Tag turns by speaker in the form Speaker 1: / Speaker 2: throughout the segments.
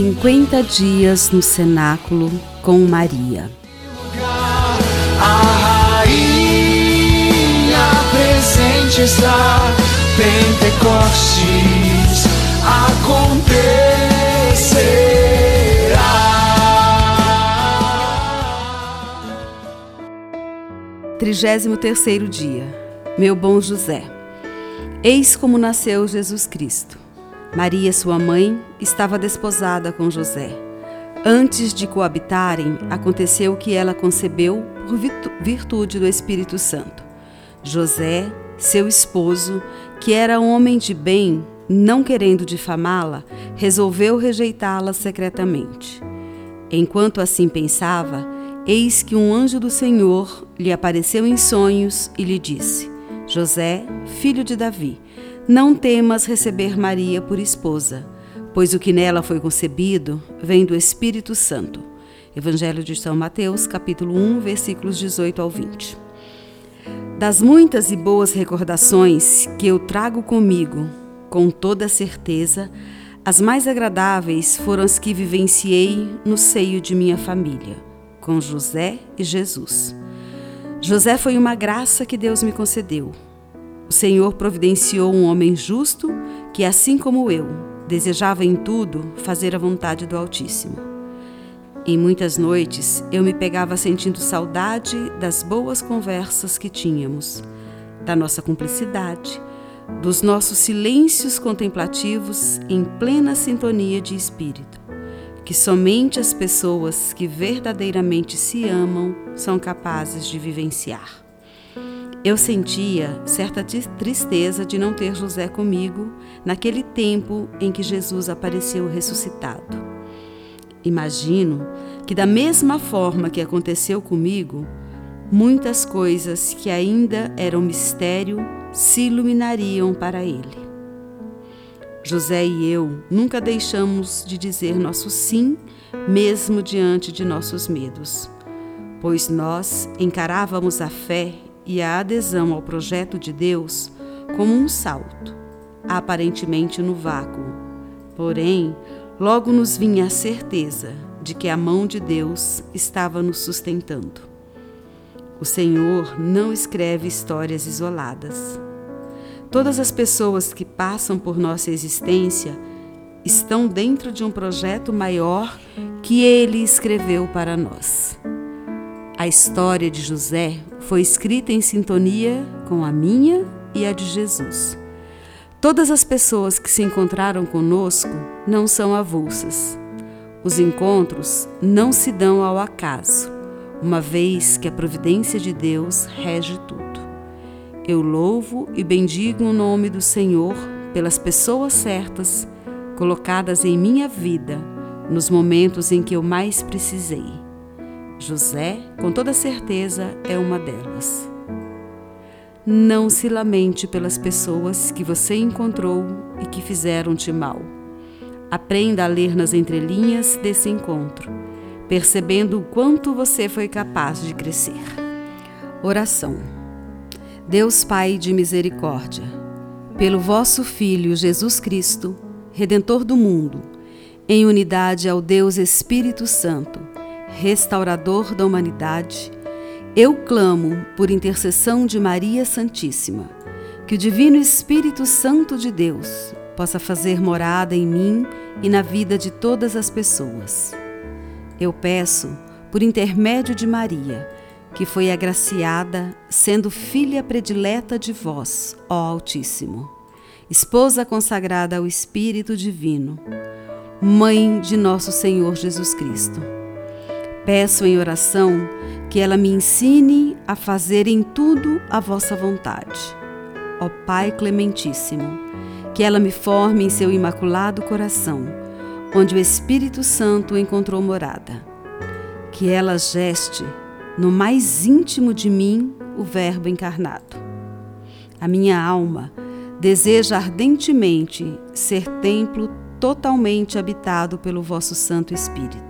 Speaker 1: 50 dias no cenáculo com Maria.
Speaker 2: A rainha presente está, Pentecostes acontecerá.
Speaker 1: Trigésimo terceiro dia. Meu bom José. Eis como nasceu Jesus Cristo. Maria, sua mãe, estava desposada com José. Antes de coabitarem, aconteceu que ela concebeu por virtude do Espírito Santo. José, seu esposo, que era homem de bem, não querendo difamá-la, resolveu rejeitá-la secretamente. Enquanto assim pensava, eis que um anjo do Senhor lhe apareceu em sonhos e lhe disse: José, filho de Davi, não temas receber Maria por esposa, pois o que nela foi concebido vem do Espírito Santo. Evangelho de São Mateus, capítulo 1, versículos 18 ao 20. Das muitas e boas recordações que eu trago comigo, com toda certeza, as mais agradáveis foram as que vivenciei no seio de minha família, com José e Jesus. José foi uma graça que Deus me concedeu o Senhor providenciou um homem justo que, assim como eu, desejava em tudo fazer a vontade do Altíssimo. Em muitas noites eu me pegava sentindo saudade das boas conversas que tínhamos, da nossa cumplicidade, dos nossos silêncios contemplativos em plena sintonia de espírito, que somente as pessoas que verdadeiramente se amam são capazes de vivenciar. Eu sentia certa tristeza de não ter José comigo naquele tempo em que Jesus apareceu ressuscitado. Imagino que, da mesma forma que aconteceu comigo, muitas coisas que ainda eram mistério se iluminariam para ele. José e eu nunca deixamos de dizer nosso sim, mesmo diante de nossos medos, pois nós encarávamos a fé e a adesão ao projeto de Deus como um salto, aparentemente no vácuo. Porém, logo nos vinha a certeza de que a mão de Deus estava nos sustentando. O Senhor não escreve histórias isoladas. Todas as pessoas que passam por nossa existência estão dentro de um projeto maior que Ele escreveu para nós. A história de José foi escrita em sintonia com a minha e a de Jesus. Todas as pessoas que se encontraram conosco não são avulsas. Os encontros não se dão ao acaso, uma vez que a providência de Deus rege tudo. Eu louvo e bendigo o nome do Senhor pelas pessoas certas colocadas em minha vida nos momentos em que eu mais precisei. José, com toda certeza, é uma delas. Não se lamente pelas pessoas que você encontrou e que fizeram-te mal. Aprenda a ler nas entrelinhas desse encontro, percebendo o quanto você foi capaz de crescer. Oração. Deus Pai de misericórdia, pelo vosso Filho Jesus Cristo, Redentor do mundo, em unidade ao Deus Espírito Santo, restaurador da humanidade, eu clamo por intercessão de Maria Santíssima, que o Divino Espírito Santo de Deus possa fazer morada em mim e na vida de todas as pessoas. Eu peço, por intermédio de Maria, que foi agraciada, sendo filha predileta de vós, ó Altíssimo, esposa consagrada ao Espírito Divino, mãe de nosso Senhor Jesus Cristo Peço em oração que ela me ensine a fazer em tudo a vossa vontade. Ó Pai Clementíssimo, que ela me forme em seu imaculado coração, onde o Espírito Santo encontrou morada. Que ela geste no mais íntimo de mim o Verbo encarnado. A minha alma deseja ardentemente ser templo totalmente habitado pelo vosso Santo Espírito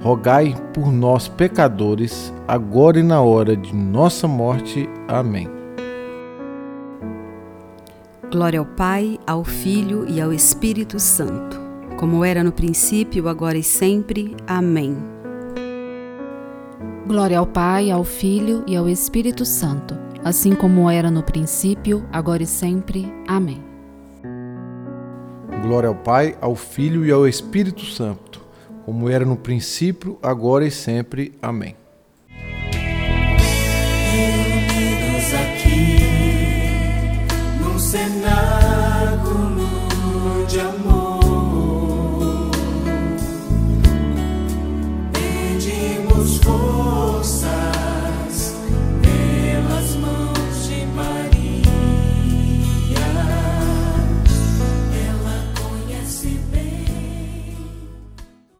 Speaker 3: rogai por nós, pecadores, agora e na hora de nossa morte. Amém.
Speaker 1: Glória ao Pai, ao Filho e ao Espírito Santo, como era no princípio, agora e sempre. Amém.
Speaker 4: Glória ao Pai, ao Filho e ao Espírito Santo, assim como era no princípio, agora e sempre. Amém.
Speaker 3: Glória ao Pai, ao Filho e ao Espírito Santo, como era no princípio, agora e sempre. Amém.
Speaker 2: Reunidos aqui num amor.